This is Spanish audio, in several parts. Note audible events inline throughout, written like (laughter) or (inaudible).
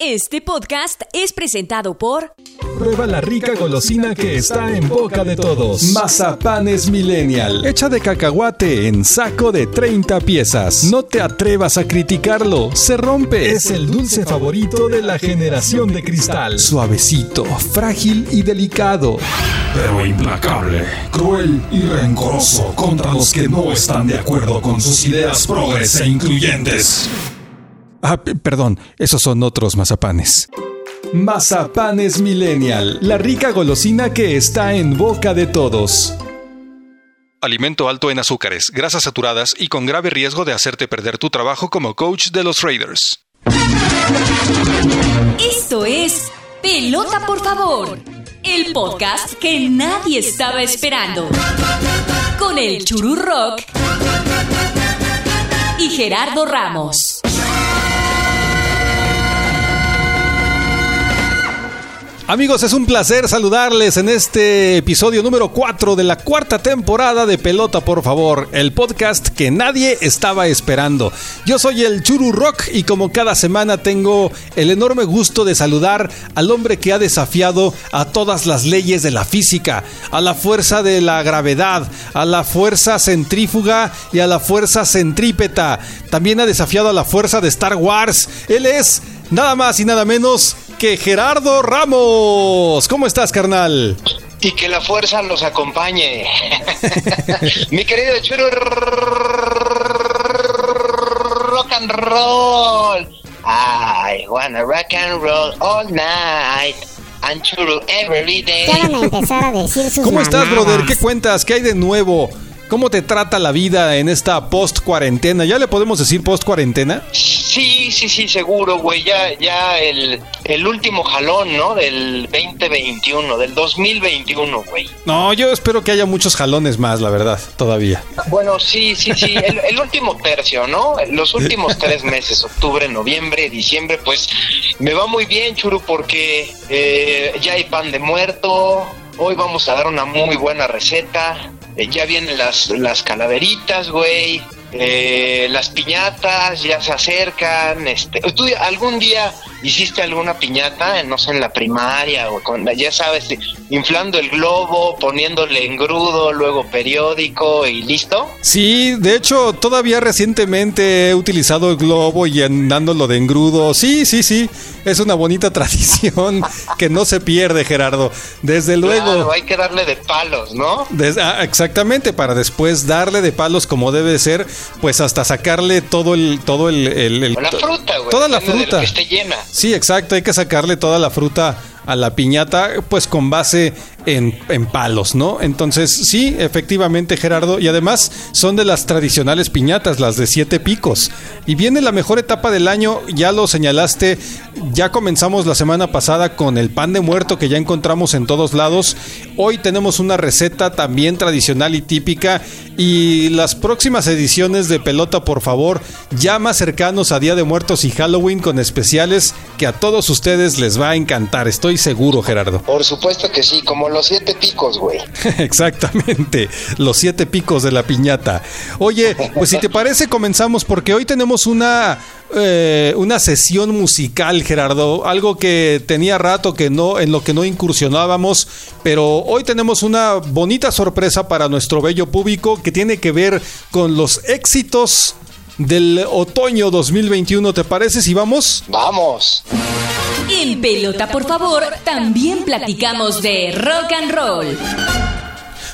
Este podcast es presentado por Prueba la rica golosina que está en boca de todos. Mazapanes Millennial. Hecha de cacahuate en saco de 30 piezas. No te atrevas a criticarlo, se rompe. Es el dulce favorito de la generación de cristal. Suavecito, frágil y delicado. Pero implacable, cruel y rencoroso contra los que no están de acuerdo con sus ideas progres e incluyentes. Ah, perdón, esos son otros mazapanes. Mazapanes Millennial. La rica golosina que está en boca de todos. Alimento alto en azúcares, grasas saturadas y con grave riesgo de hacerte perder tu trabajo como coach de los Raiders. Esto es Pelota por favor, el podcast que nadie estaba esperando. Con el Churu Rock y Gerardo Ramos. Amigos, es un placer saludarles en este episodio número 4 de la cuarta temporada de Pelota, por favor, el podcast que nadie estaba esperando. Yo soy el Churu Rock y como cada semana tengo el enorme gusto de saludar al hombre que ha desafiado a todas las leyes de la física, a la fuerza de la gravedad, a la fuerza centrífuga y a la fuerza centrípeta. También ha desafiado a la fuerza de Star Wars. Él es nada más y nada menos que Gerardo Ramos. ¿Cómo estás, carnal? Y que la fuerza los acompañe. (laughs) Mi querido Churu rock and roll. I wanna rock and roll all night. And Churu every day. Ya van a empezar a decir sus ¿Cómo estás, mamadas. brother? ¿Qué cuentas? ¿Qué hay de nuevo? ¿Cómo te trata la vida en esta post cuarentena? ¿Ya le podemos decir post cuarentena? Sí, sí, sí, seguro, güey. Ya, ya el, el último jalón, ¿no? Del 2021, del 2021, güey. No, yo espero que haya muchos jalones más, la verdad, todavía. Bueno, sí, sí, sí, el, el último tercio, ¿no? Los últimos (laughs) tres meses, octubre, noviembre, diciembre, pues me va muy bien, Churu, porque eh, ya hay pan de muerto, hoy vamos a dar una muy buena receta, eh, ya vienen las, las calaveritas, güey. Eh, las piñatas ya se acercan. Este, ¿Tú algún día hiciste alguna piñata, no sé, en la primaria o con, ya sabes, inflando el globo, poniéndole engrudo, luego periódico y listo? Sí, de hecho, todavía recientemente he utilizado el globo y andándolo de engrudo. Sí, sí, sí. Es una bonita (laughs) tradición que no se pierde, Gerardo. Desde luego. Claro, hay que darle de palos, ¿no? Des- ah, exactamente, para después darle de palos como debe ser, pues hasta sacarle todo el, todo el, el- el- la fruta, güey. Toda la fruta. que esté llena. Sí, exacto, hay que sacarle toda la fruta a la piñata, pues con base en, en palos, ¿no? Entonces, sí, efectivamente, Gerardo, y además son de las tradicionales piñatas, las de siete picos. Y viene la mejor etapa del año, ya lo señalaste, ya comenzamos la semana pasada con el pan de muerto que ya encontramos en todos lados. Hoy tenemos una receta también tradicional y típica. Y las próximas ediciones de Pelota, por favor, ya más cercanos a Día de Muertos y Halloween con especiales que a todos ustedes les va a encantar, estoy seguro, Gerardo. Por supuesto que sí, como los siete picos, güey. (laughs) Exactamente, los siete picos de la piñata. Oye, pues si te parece, comenzamos porque hoy tenemos una, eh, una sesión musical, Gerardo, algo que tenía rato que no, en lo que no incursionábamos, pero hoy tenemos una bonita sorpresa para nuestro bello público que tiene que ver con los éxitos del otoño 2021. ¿Te parece si vamos? Vamos. En Pelota por favor, también platicamos de rock and roll.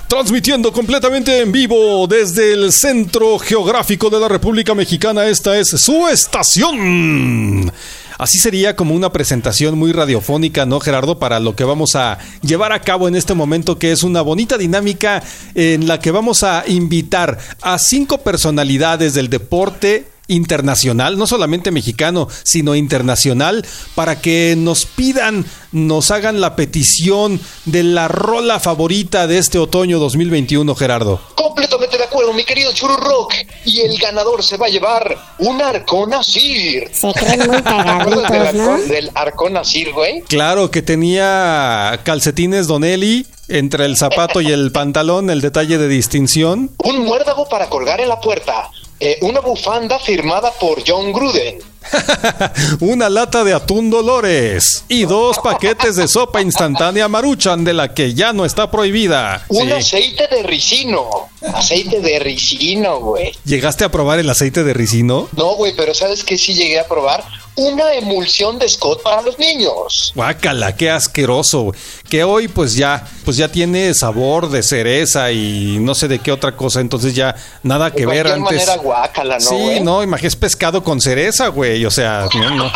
Transmitiendo completamente en vivo desde el centro geográfico de la República Mexicana, esta es su estación. Así sería como una presentación muy radiofónica, ¿no, Gerardo? Para lo que vamos a llevar a cabo en este momento, que es una bonita dinámica en la que vamos a invitar a cinco personalidades del deporte internacional, no solamente mexicano, sino internacional, para que nos pidan, nos hagan la petición de la rola favorita de este otoño 2021, Gerardo. Completamente de acuerdo, mi querido Churu Rock. Y el ganador se va a llevar un Arcón Asir. Se creen muy ¿Te acuerdas del ¿no? Del Arcón Asir, güey? Claro que tenía calcetines Donelli entre el zapato y el pantalón, el detalle de distinción. Un muérdago para colgar en la puerta. Eh, una bufanda firmada por John Gruden. (laughs) Una lata de atún Dolores y dos paquetes de sopa instantánea Maruchan de la que ya no está prohibida. Un Sí. aceite de ricino. Aceite de ricino, güey. ¿Llegaste a probar el aceite de ricino? No, güey, pero ¿sabes qué sí llegué a probar? Una emulsión de Scott para los niños. Guácala, qué asqueroso. Que hoy pues ya, pues ya tiene sabor de cereza y no sé de qué otra cosa, entonces ya nada que ver antes. manera guácala, ¿no, sí, no, imagínate, es pescado con cereza, güey. O sea, no, no.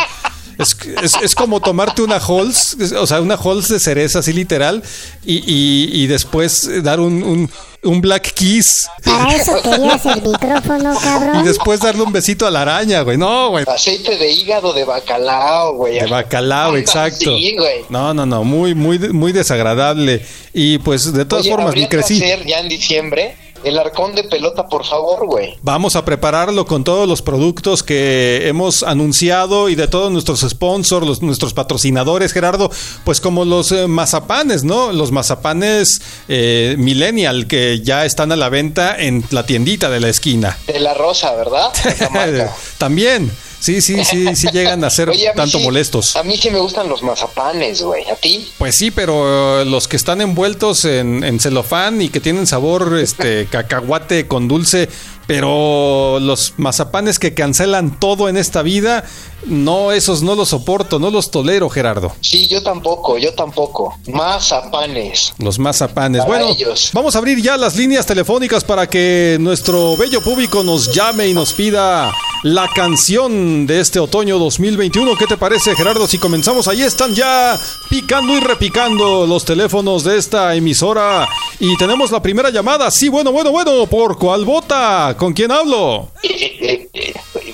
Es, es- es como tomarte una Halls, o sea, una Halls de cereza, así literal, y, y- y después dar un, un, un Black Kiss Para eso querías el micrófono, y cabrón. después darle un besito a la araña, güey. No, güey. Aceite de hígado de bacalao, güey. De bacalao, exacto. Sí, güey. No, no, no, muy, muy, muy desagradable. Y pues de todas Oye, formas, habría mi que crecí. hacer ya en diciembre el arcón de pelota, por favor, güey. Vamos a prepararlo con todos los productos que hemos anunciado y de todos nuestros sponsors, los, nuestros patrocinadores, Gerardo, pues como los eh, mazapanes, ¿no? Los mazapanes eh, Millennial que ya están a la venta en la tiendita de la esquina. De la rosa, ¿verdad? (laughs) Marca. También, sí, sí, sí, sí llegan a ser (laughs) Oye, a mí tanto sí- molestos. A mí sí me gustan los mazapanes, güey. ¿A ti? Pues sí, pero eh, los que están envueltos en, en celofán y que tienen sabor (laughs) este cacahuate con dulce, pero los mazapanes que cancelan todo en esta vida, no, esos no los soporto, no los tolero, Gerardo. Sí, yo tampoco, yo tampoco. Mazapanes. Los mazapanes. Para bueno, ellos. vamos a abrir ya las líneas telefónicas para que nuestro bello público nos llame y nos pida la canción de este otoño 2021. ¿Qué te parece, Gerardo? Si comenzamos, ahí están ya picando y repicando los teléfonos de esta emisora. Y tenemos la primera llamada. Sí, bueno, bueno, bueno. ¿Por cuál vota? ¿Con quién hablo? (laughs)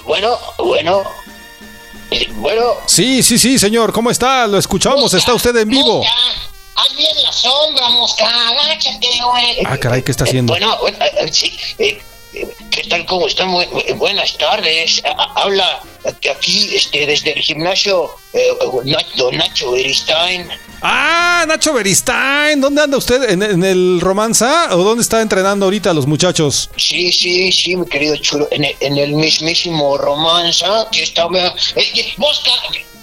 Bueno, bueno. Eh, bueno. Sí, sí, sí, señor. ¿Cómo está? Lo escuchamos. Está usted en vivo. Mosca, haz bien la sombra, mosca, agáchate, güey. Ah, caray, ¿qué está haciendo? Eh, bueno, bueno, sí, eh, ¿qué tal? ¿Cómo están? Bu- bu- buenas tardes. Habla aquí este, desde el gimnasio eh, don Nacho Beristain. Ah, Nacho Beristain. ¿Dónde anda usted? ¿En, en el Romanza? ¿O dónde está entrenando ahorita los muchachos? Sí, sí, sí, mi querido chulo, en el, en el mismísimo romanza que estaba... Eh, eh, mosca,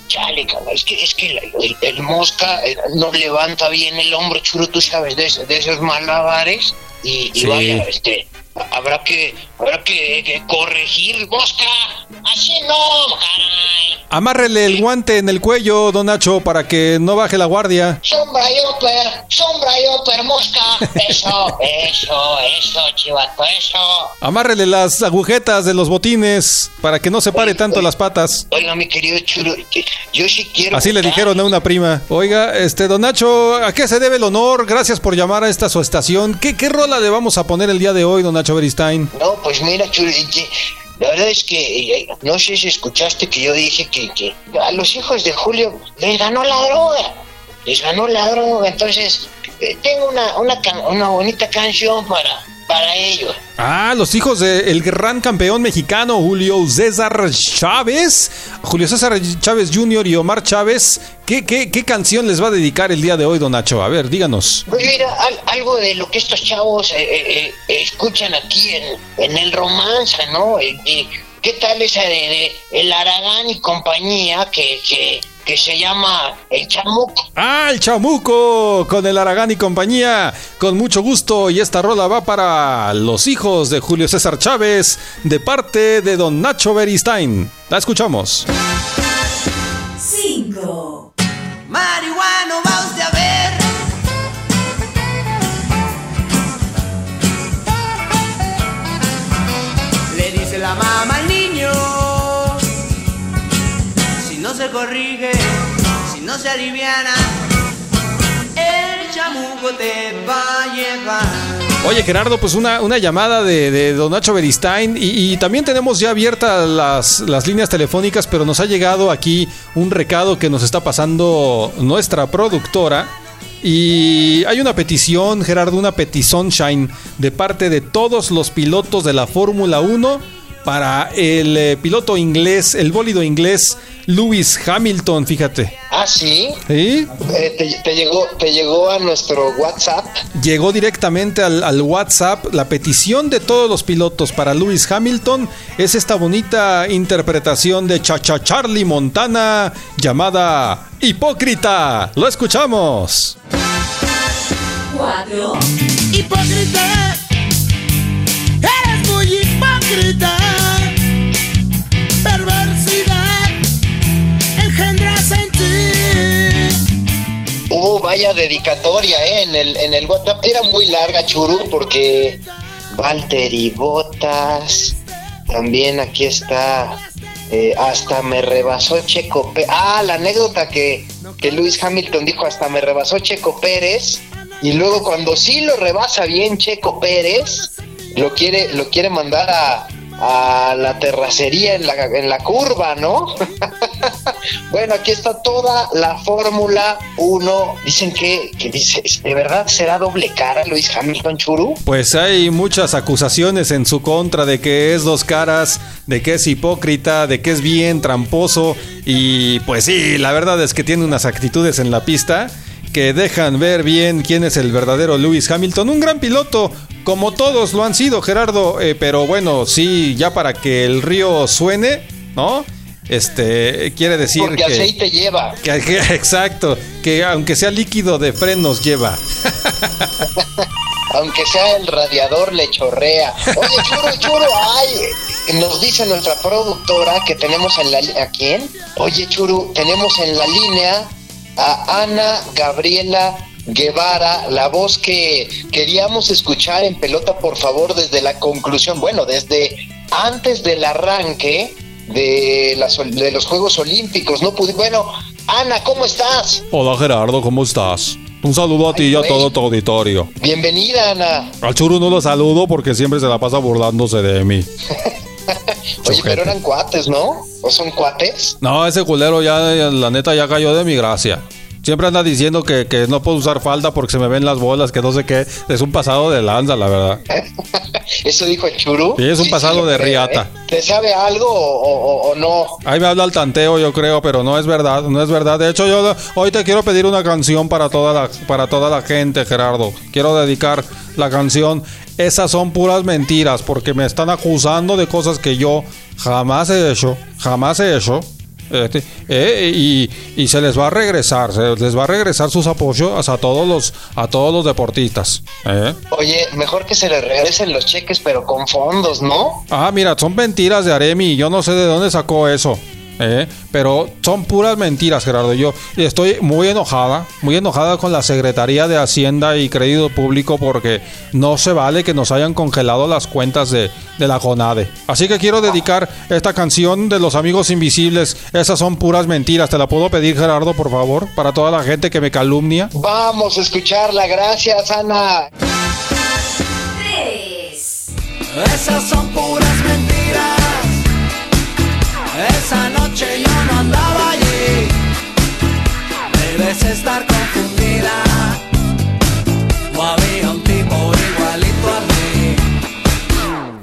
chale, cabrón, es que, es que el, mosca no levanta bien el hombro, chulo, tú sabes, de, de esos malabares. Y, y Sí. vaya, este, habrá que, habrá que, que corregir, mosca, así no, caray. Amárrele el guante en el cuello, don Nacho, para que no baje la guardia. Sombra y oper, sombra y oper, mosca. Eso, eso, eso, chivato, eso. Amárrele las agujetas de los botines para que no se pare tanto las patas. Oiga, mi querido chulo, yo sí quiero. Así le dijeron a una prima. Oiga, este, don Nacho, ¿a qué se debe el honor? Gracias por llamar a esta su estación. ¿Qué, qué rola le vamos a poner el día de hoy, don Nacho No, pues mira, la verdad es que eh, no sé si escuchaste que yo dije que, que a los hijos de Julio les ganó la droga. Les ganó la droga, entonces eh, tengo una, una, una bonita canción para, para ellos. Ah, los hijos del gran campeón mexicano Julio César Chávez. Julio César Chávez Jr. y Omar Chávez. ¿Qué, qué, qué canción les va a dedicar el día de hoy, don Nacho? A ver, díganos. Pues mira, al- algo de lo que estos chavos eh, eh, eh, escuchan aquí en, en el romance, ¿no? ¿Qué tal esa de, de El Aragán y compañía que, que, que se llama El Chamuco? Ah, el chamuco con el Aragán y compañía. Con mucho gusto. Y esta rola va para los hijos de Julio César Chávez de parte de don Nacho Beristain. La escuchamos. 5, Oye, Gerardo, pues una, una llamada de, de don Nacho Beristain y, y también tenemos ya abiertas las, las líneas telefónicas, pero nos ha llegado aquí un recado que nos está pasando nuestra productora. Y hay una petición, Gerardo, una petición Shine de parte de todos los pilotos de la Fórmula 1 para el eh, piloto inglés, el bólido inglés Lewis Hamilton, fíjate. Ah, sí. ¿Sí? Eh, te, te llegó, te llegó a nuestro WhatsApp. Llegó directamente al, al WhatsApp la petición de todos los pilotos para Lewis Hamilton. Es esta bonita interpretación de Chacha Charlie Montana llamada Hipócrita. Lo escuchamos. 4, Hipócrita, eres muy hipócrita. Vaya dedicatoria, ¿eh? En el, en el WhatsApp. Era muy larga, Churu, porque Valtteri Botas. También aquí está. eh, hasta me rebasó Checo Pérez. Ah, la anécdota que, que Lewis Hamilton dijo: hasta me rebasó Checo Pérez. Y luego, cuando sí lo rebasa bien Checo Pérez, lo quiere, lo quiere mandar a, a la terracería en la, en la curva, ¿no? (laughs) (laughs) bueno, aquí está toda la Fórmula 1. Dicen que, que dice, ¿de verdad será doble cara Luis Hamilton Churu? Pues hay muchas acusaciones en su contra de que es dos caras, de que es hipócrita, de que es bien tramposo y pues sí, la verdad es que tiene unas actitudes en la pista que dejan ver bien quién es el verdadero Lewis Hamilton, un gran piloto, como todos lo han sido, Gerardo, eh, pero bueno, sí, ya para que el río suene, ¿no? Este quiere decir Porque que, aceite lleva. que- que- (laughs) exacto, que aunque sea líquido de frenos lleva. (laughs) Aunque sea el radiador le chorrea. Oye, churo, churo, ay, nos dice nuestra productora que tenemos en la ¿a quién? Oye, churu, tenemos en la línea a Ana Gabriela Guevara, la voz que queríamos escuchar en pelota, por favor, desde la conclusión, bueno, desde antes del arranque de, las, de los Juegos Olímpicos. No pude, bueno, Ana, ¿cómo estás? Hola Gerardo, ¿cómo estás? Un saludo a ti y a todo tu auditorio. Bienvenida, Ana. Al churu no lo saludo porque siempre se la pasa burlándose de mí. (laughs) Oye, pero eran cuates, ¿no? ¿O son cuates? No, ese culero ya, la neta, ya cayó de mi gracia. Siempre anda diciendo que, que no puedo usar falda porque se me ven las bolas, que no sé qué. Es un pasado de lanza, la verdad. (laughs) Eso dijo el churu. Sí, es un pasado de creo, riata. ¿eh? ¿Te sabe algo o, o- o no? Ahí me habla el tanteo, yo creo, pero no es verdad, no es verdad. De hecho, yo hoy te quiero pedir una canción para toda la, para toda la gente, Gerardo. Quiero dedicar la canción. Esas son puras mentiras, porque me están acusando de cosas que yo jamás he hecho, jamás he hecho. Este, eh, y, y se les va a regresar, se les va a regresar sus apoyos a todos los, a todos los deportistas. ¿eh? Oye, mejor que se le regresen los cheques, pero con fondos, ¿no? Ah, mira, son mentiras de Aremi. Yo no sé de dónde sacó eso. ¿Eh? Pero son puras mentiras, Gerardo. Yo estoy muy enojada, muy enojada con la Secretaría de Hacienda y Crédito Público porque no se vale que nos hayan congelado las cuentas de, de la CONADE. Así que quiero dedicar esta canción de los amigos invisibles. Esas son puras mentiras. ¿Te la puedo pedir, Gerardo, por favor? Para toda la gente que me calumnia. Vamos a escucharla. Gracias, Ana. 3, Esas son puras mentiras. Esa noche yo no andaba allí. Debes estar confundida.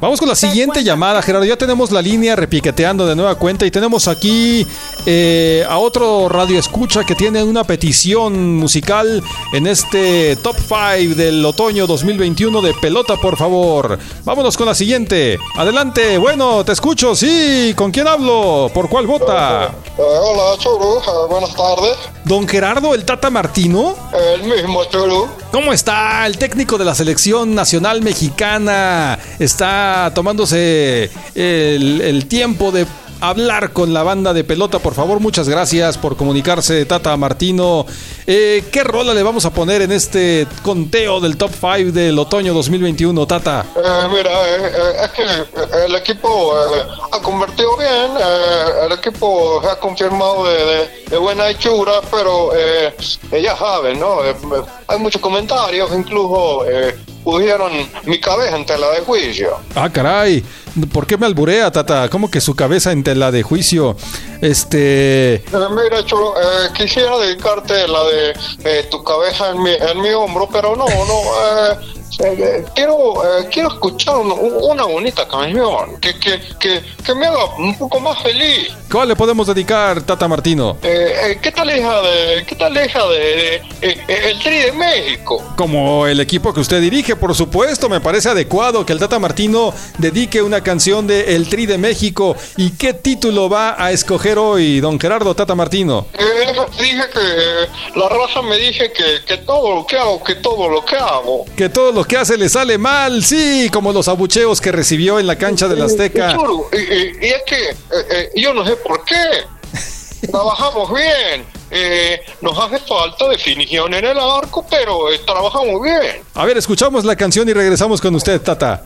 Vamos con la siguiente llamada, Gerardo. Ya tenemos la línea repiqueteando de nueva cuenta y tenemos aquí eh, a otro radio escucha que tiene una petición musical en este top 5 del otoño 2021 de pelota, por favor. Vámonos con la siguiente. Adelante. Bueno, te escucho. Sí. ¿Con quién hablo? ¿Por cuál vota? Eh, hola, Churu. Eh, buenas tardes. Don Gerardo el Tata Martino. El mismo Churu. ¿Cómo está el técnico de la selección nacional mexicana? Está tomándose el, tiempo de hablar con la banda de pelota. Por favor, muchas gracias por comunicarse, Tata Martino. Eh, ¿Qué rola le vamos a poner en este conteo del top 5 del otoño 2021, Tata? Eh, mira, eh, eh, es que el equipo ha convertido bien, el equipo ha confirmado de, de- buena hechura, pero ya saben, ¿no? Hay muchos comentarios, incluso pusieron mi cabeza en tela de juicio. Ah, caray. ¿Por qué me alburea, Tata? ¿Cómo que su cabeza en tela de juicio? Este... Mira, Churu, eh, quisiera dedicarte la de eh, tu cabeza en mi, en mi hombro, pero no, no, eh, quiero, quiero escuchar un- una bonita canción que, que, que, que me haga un poco más feliz. ¿Cuál le podemos dedicar, Tata Martino? ¿Qué tal hija de, qué tal hija de, de- el Tri de México? Como el equipo que usted dirige, por supuesto, me parece adecuado que el Tata Martino dedique una canción de El Tri de México. ¿Y qué título va a escoger hoy, don Gerardo Tata Martino? Eh, dije que la raza me dije que, que todo lo que hago, que todo lo que hago. Que todo lo que hace le sale mal, sí, como los abucheos que recibió en la cancha del Azteca. Churu, y, y- y es que eh, eh, yo no sé por qué. (laughs) Trabajamos bien. Eh, nos hace falta definición en el arco, pero eh, trabajamos bien. A ver, escuchamos la canción y regresamos con usted, Tata.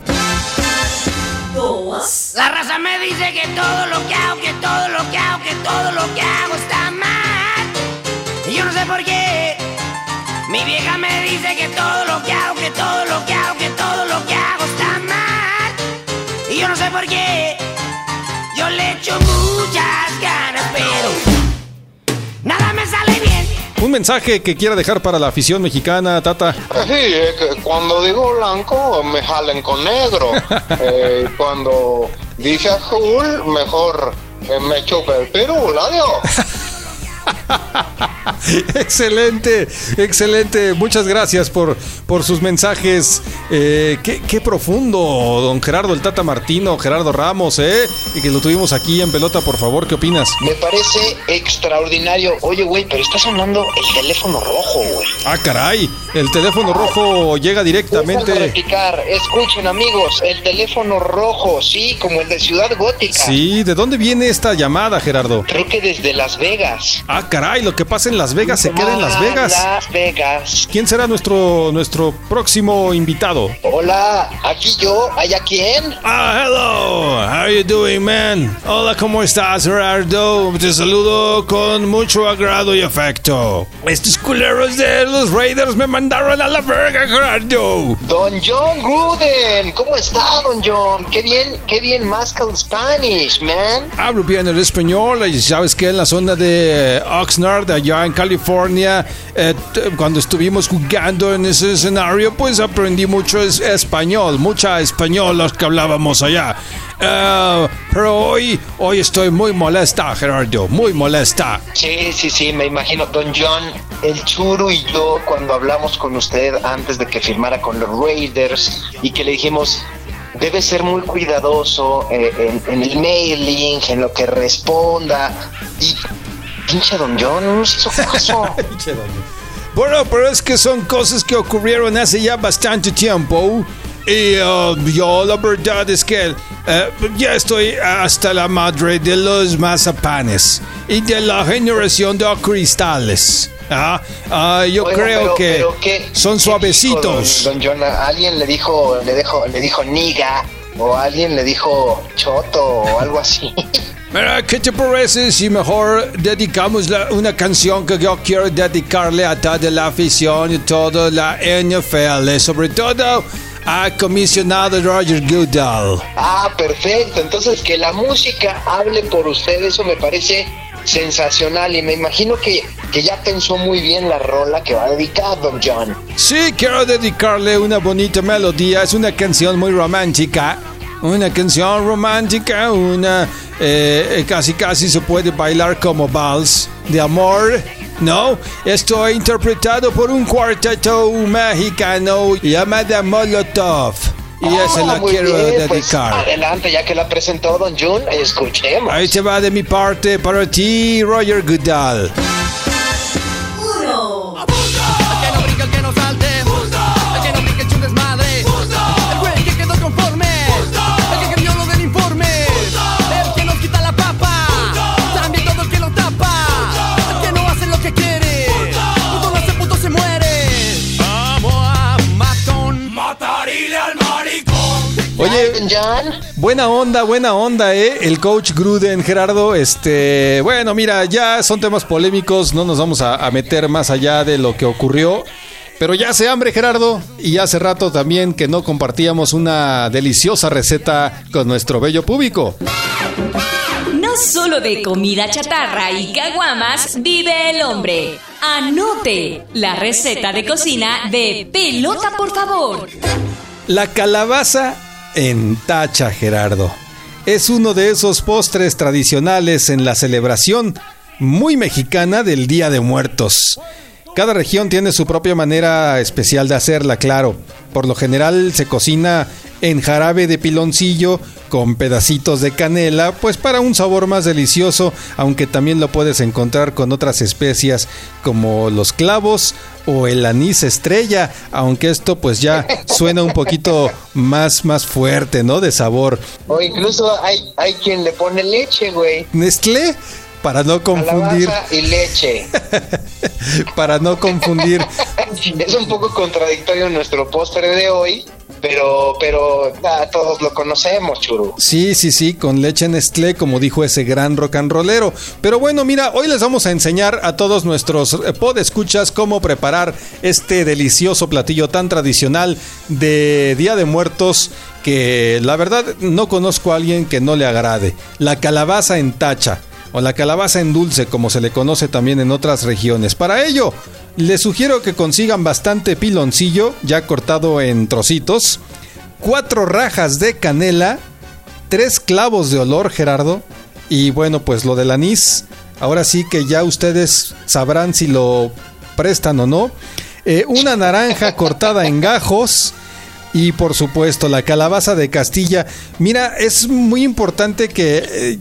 La raza me dice que todo lo que hago, que todo lo que hago, que todo lo que hago está mal. Y yo no sé por qué. Mi vieja me dice que todo lo que hago, que todo lo que hago, que todo lo que hago está mal. Y yo no sé por qué. Yo le echo muchas ganas, pero nada me sale bien. Un mensaje que quiera dejar para la afición mexicana, Tata. Sí, es que cuando digo blanco me jalen con negro. (laughs) Eh, cuando dice azul, mejor eh, me chupa el pirul. (laughs) (laughs) Excelente, excelente. Muchas gracias por, por sus mensajes. Eh, qué, qué profundo, don Gerardo el Tata Martino, Gerardo Ramos, ¿eh? Y que lo tuvimos aquí en pelota, por favor. ¿Qué opinas? Me parece extraordinario. Oye, güey, pero está sonando el teléfono rojo, güey. Ah, caray. El teléfono rojo llega directamente. replicar. Escuchen, amigos, el teléfono rojo, sí, como el de Ciudad Gótica. Sí, ¿de dónde viene esta llamada, Gerardo? Creo que desde Las Vegas. Ah, caray, lo que pasa en Las Vegas se queda en Las Vegas. Las Vegas. ¿Quién será nuestro, nuestro próximo invitado? Hola, aquí yo, ¿hay a quién? Ah, hello. How you doing, man? Hola, ¿cómo estás, Gerardo? Te saludo con mucho agrado y afecto. Estos culeros de los Raiders me mandaron a la verga, Gerardo. Don John Gruden, ¿cómo está, Don John? Qué bien, qué bien masca el Spanish, man. Hablo bien el español y sabes que en la zona de Oxnard, allá en California, eh, cuando estuvimos jugando en ese escenario, pues aprendí mucho es- español, mucha español los que hablábamos allá. Eh, pero hoy, hoy estoy muy molesta, Gerardo, muy molesta. Sí, sí, sí, me imagino. Don John, el churu y yo, cuando hablamos con usted antes de que firmara con los Raiders y que le dijimos, debe ser muy cuidadoso eh, en, en el mailing, en lo que responda. Y pinche Don John, no nos hizo caso. (laughs) Bueno, pero es que son cosas que ocurrieron hace ya bastante tiempo. Y uh, yo la verdad es que eh, ya estoy hasta la madre de los mazapanes y de la generación de cristales. Ah, yo Oiga, creo pero- que pero ¿qué- son qué suavecitos. Don, don John, alguien le dijo, le dijo, le dijo niga, o alguien le dijo choto, o algo así. (laughs) Mira, ¿qué te parece si mejor dedicamos la- una canción que yo quiero dedicarle a toda la afición y toda la NFL, sobre todo a comisionado Roger Goodall? Ah, perfecto. Entonces, que la música hable por usted, eso me parece sensacional. Y me imagino que, que ya pensó muy bien la rola que va a dedicar, Don John. Sí, quiero dedicarle una bonita melodía. Es una canción muy romántica. Una canción romántica, una eh, eh, casi casi se puede bailar como vals de amor. No, esto es interpretado por un cuarteto mexicano llamado Molotov. Y esa Ah, la quiero bien, pues, dedicar. adelante, ya que la presentó Don John, escuchemos. Ahí te va de mi parte para ti, Roger Goodall. Oye, John. Buena onda, buena onda, ¿eh? El coach Gruden, Gerardo. Este, bueno, mira, ya son temas polémicos, no nos vamos a, a meter más allá de lo que ocurrió. Pero ya hace hambre, Gerardo, y hace rato también que no compartíamos una deliciosa receta con nuestro bello público. No No solo de comida chatarra y caguamas vive el hombre. Anote la receta de cocina de pelota, por favor. La calabaza en tacha, Gerardo. Es uno de esos postres tradicionales en la celebración muy mexicana del Día de Muertos. Cada región tiene su propia manera especial de hacerla, claro. Por lo general se cocina en jarabe de piloncillo con pedacitos de canela, pues para un sabor más delicioso, aunque también lo puedes encontrar con otras especias como los clavos o el anís estrella, aunque esto pues ya (laughs) suena un poquito más más fuerte, ¿no? De sabor. O incluso hay, hay quien le pone leche, güey. Nestlé para no confundir. Calabaza y leche. (laughs) para no confundir. (laughs) es un poco contradictorio nuestro postre de hoy, pero, pero todos lo conocemos, churu. Sí, sí, sí, con leche Nestlé, como dijo ese gran rock and rollero. Pero bueno, mira, hoy les vamos a enseñar a todos nuestros podescuchas cómo preparar este delicioso platillo tan tradicional de Día de Muertos que la verdad no conozco a alguien que no le agrade. La calabaza en tacha o la calabaza en dulce como se le conoce también en otras regiones. Para ello, les sugiero que consigan bastante piloncillo ya cortado en trocitos, cuatro rajas de canela, tres clavos de olor, Gerardo, y bueno, pues lo del anís, ahora sí que ya ustedes sabrán si lo prestan o no. Eh, una naranja (laughs) cortada en gajos. Y por supuesto, la calabaza de Castilla. Mira, es muy importante que eh,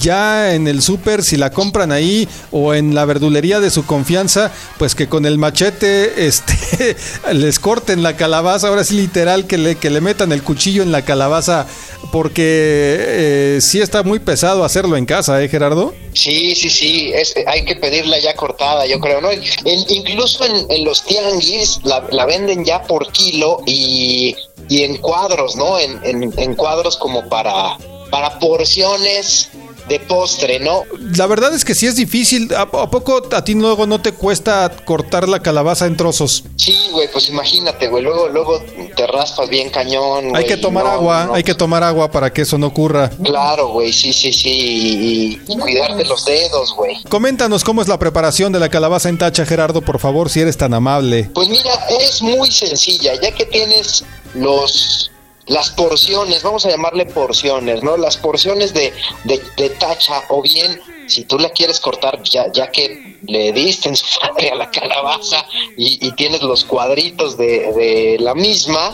ya en el súper, si la compran ahí o en la verdulería de su confianza, pues que con el machete (laughs) este, les corten la calabaza, ahora sí literal que le, que le metan el cuchillo en la calabaza, porque eh, sí está muy pesado hacerlo en casa, ¿eh, Gerardo? Sí, sí, sí, es, hay que pedirla ya cortada, yo creo, ¿no? En- incluso en, los tianguis la, la venden ya por kilo y, y en cuadros, ¿no? En, en- en cuadros como para, para porciones de postre, ¿no? La verdad es que sí es difícil. ¿A, a poco a ti luego no te cuesta cortar la calabaza en trozos? Sí, güey, pues imagínate, güey, luego, luego te raspas bien cañón. Hay güey, que tomar no, agua, no. hay que tomar agua para que eso no ocurra. Claro, güey, sí, sí, sí, y, y cuidar de los dedos, güey. Coméntanos cómo es la preparación de la calabaza en tacha, Gerardo, por favor, si eres tan amable. Pues mira, es muy sencilla, ya que tienes los las porciones, vamos a llamarle porciones, ¿no? Las porciones de, de, tacha, o bien, si tú la quieres cortar, ya, ya que le diste en su (laughs) madre a la calabaza y, y tienes los cuadritos de, de la misma,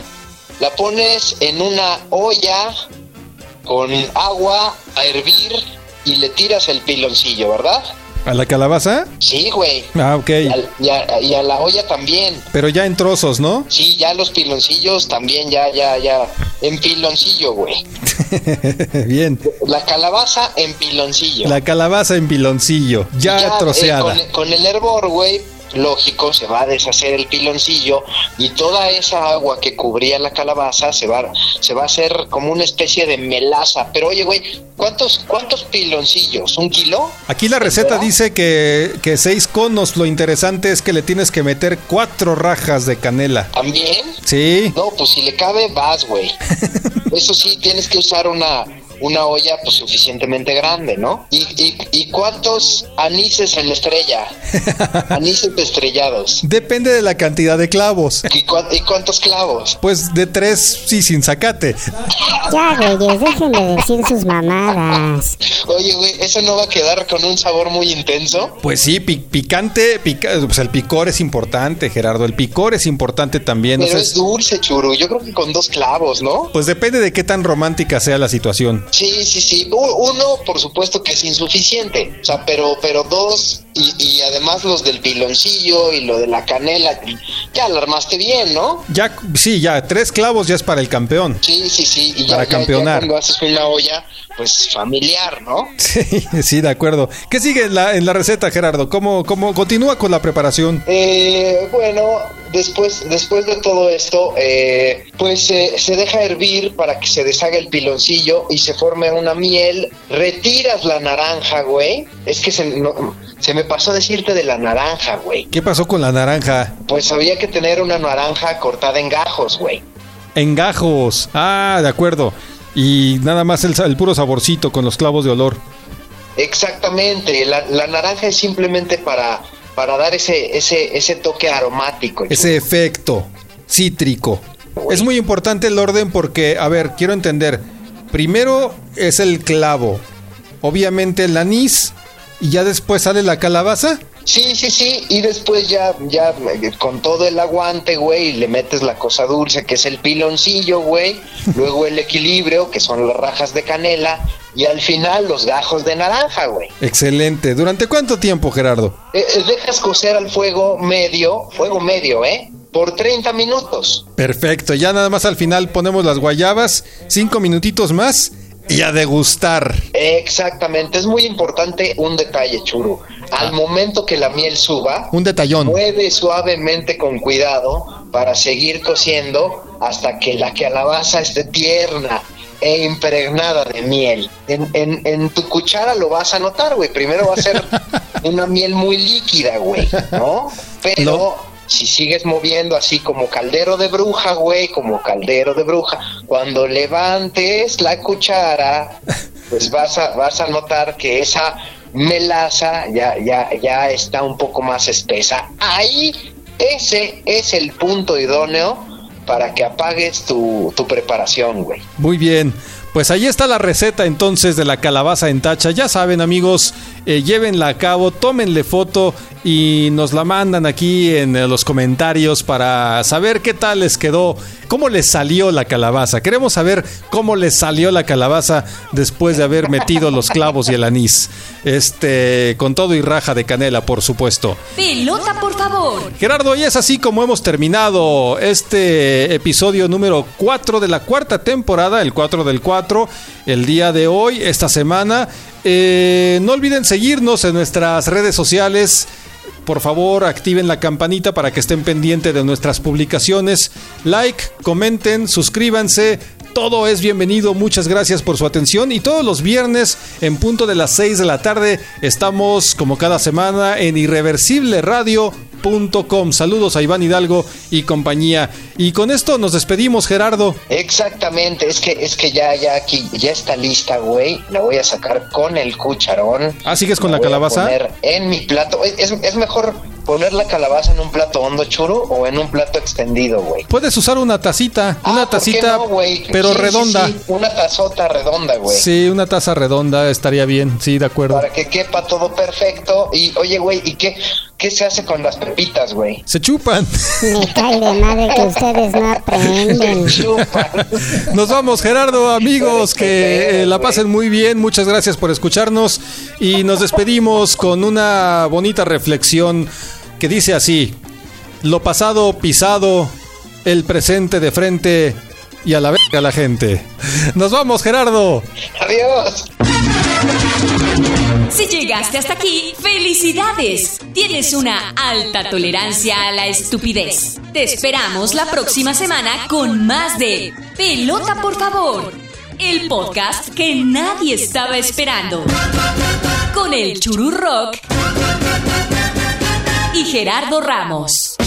la pones en una olla con agua a hervir y le tiras el piloncillo, ¿verdad? ¿A la calabaza? Sí, güey. Ah, ok. Y, a, y a la olla también. Pero ya en trozos, ¿no? Sí, ya los piloncillos también, ya, ya, ya. En piloncillo, güey. (laughs) Bien. La calabaza en piloncillo. La calabaza en piloncillo, ya, Ya, eh, troceada. con, con el hervor, güey, lógico, se va a deshacer el piloncillo y toda esa agua que cubría la calabaza se va, se va a hacer como una especie de melaza. Pero oye, güey, ¿cuántos, cuántos piloncillos? ¿Un kilo? Aquí la receta dice que, que seis conos. Lo interesante es que le tienes que meter cuatro rajas de canela. ¿También? Sí. No, pues si le cabe, vas, güey. (laughs) Eso sí, tienes que usar una, una olla pues suficientemente grande, ¿no? ¿Y, y, y cuántos anises en la estrella? (laughs) Anises estrellados. Depende de la cantidad de clavos. ¿Y, cuán- y cuántos clavos? Pues de tres, sí, sin sacate. Ya, güeyes, dejen de decir sus mamadas. Oye, güey, ¿eso no va a quedar con un sabor muy intenso? Pues sí, pi- picante, pica- pues el picor es importante, Gerardo. El picor es importante también. o Pero sea, es dulce, churu. Yo creo que con dos clavos, ¿no? pues depende de qué tan romántica sea la situación. Sí, sí, sí. Uno, por supuesto que es insuficiente. O sea, pero, pero dos, y, y además los del piloncillo y lo de la canela, ya lo armaste bien, ¿no? Ya, sí, ya, tres clavos ya es para el campeón. Sí, sí, sí. Y ya, Para ya- ya campeonar. cuando haces una olla, pues familiar, ¿no? Sí, (laughs) sí, de acuerdo. ¿Qué sigue en la, en la receta, Gerardo? ¿Cómo, cómo continúa con la preparación? Eh, bueno, después, después de todo esto, eh, pues eh, se deja hervir para que se deshaga el piloncillo y se forme una miel. Retiras la naranja, güey. Es que se, no- se me pasó decirte de la naranja, güey. ¿Qué pasó con la naranja? Pues había que tener una naranja cortada en gajos, güey. En gajos. Ah, de acuerdo. Y nada más el, puro saborcito con los clavos de olor. Exactamente, la, la naranja es simplemente para, para dar ese, ese, ese toque aromático. Ese efecto cítrico. Es muy importante el orden porque, a ver, quiero entender. Primero es el clavo, obviamente el anís y ya después sale la calabaza. Sí, sí, sí, y después ya, ya eh, con todo el aguante, güey, le metes la cosa dulce que es el piloncillo, güey, (laughs) luego el equilibrio, que son las rajas de canela, y al final los gajos de naranja, güey. Excelente. ¿Durante cuánto tiempo, Gerardo? Eh, eh, dejas cocer al fuego medio, fuego medio, ¿eh? Por 30 minutos. Perfecto, ya nada más al final ponemos las guayabas, cinco minutitos más y a degustar. Exactamente, es muy importante un detalle, churu. Al momento que la miel suba, Un detallón. mueve suavemente con cuidado para seguir cociendo hasta que la calabaza esté tierna e impregnada de miel. En, en- en tu cuchara lo vas a notar, güey. Primero va a ser (laughs) una miel muy líquida, güey, ¿no? Pero si sigues moviendo así como caldero de bruja, güey, como caldero de bruja, cuando levantes la cuchara, pues vas a, vas a notar que esa melaza ya, ya, ya está un poco más espesa. Ahí, ese es el punto idóneo para que apagues tu, tu preparación, güey. Muy bien. Pues ahí está la receta entonces de la calabaza en tacha. Ya saben amigos, eh, llévenla a cabo, tómenle foto y nos la mandan aquí en eh, los comentarios para saber qué tal les quedó, cómo les salió la calabaza. Queremos saber cómo les salió la calabaza después de haber metido los clavos y el anís. Este, con todo y raja de canela, por supuesto. Pelota, por favor. Gerardo, y es así como hemos terminado este episodio número 4 de la cuarta temporada, el 4 del 4, el día de hoy, esta semana. Eh, no olviden seguirnos en nuestras redes sociales. Por favor, activen la campanita para que estén pendientes de nuestras publicaciones. Like, comenten, suscríbanse. Todo es bienvenido. Muchas gracias por su atención. Y todos los viernes, en punto de las 6 de la tarde, estamos como cada semana en Saludos a Iván Hidalgo y compañía. Y con esto nos despedimos, Gerardo. Exactamente, es que, es que ya, ya aquí, ya está lista, güey. La voy a sacar con el cucharón. Ah, ¿sigues con la voy a calabaza? en mi plato. Es, es mejor poner la calabaza en un plato hondo churu o en un plato extendido, güey. Puedes usar una tacita, una Ah, ¿por qué tacita, no, pero Sí, sí, redonda. sí, Una tazota redonda, güey. Sí, una taza redonda estaría bien, sí, de acuerdo. Para que quepa todo perfecto. Y, oye, güey, ¿y qué, qué se hace con las pepitas, güey? Se chupan. (laughs) Me cae de madre que ustedes no aprenden. Chupan. Nos vamos, Gerardo, amigos, que eh, la pasen muy bien. Muchas gracias por escucharnos y nos despedimos con una bonita reflexión que dice así: Lo pasado pisado, el presente de frente y a la verga la gente. (laughs) Nos vamos, Gerardo. Adiós. Si llegaste hasta aquí, felicidades. Tienes una alta tolerancia a la estupidez. Te esperamos la próxima semana con más de Pelota, por favor. El podcast que nadie estaba esperando. Con el Churu Rock y Gerardo Ramos.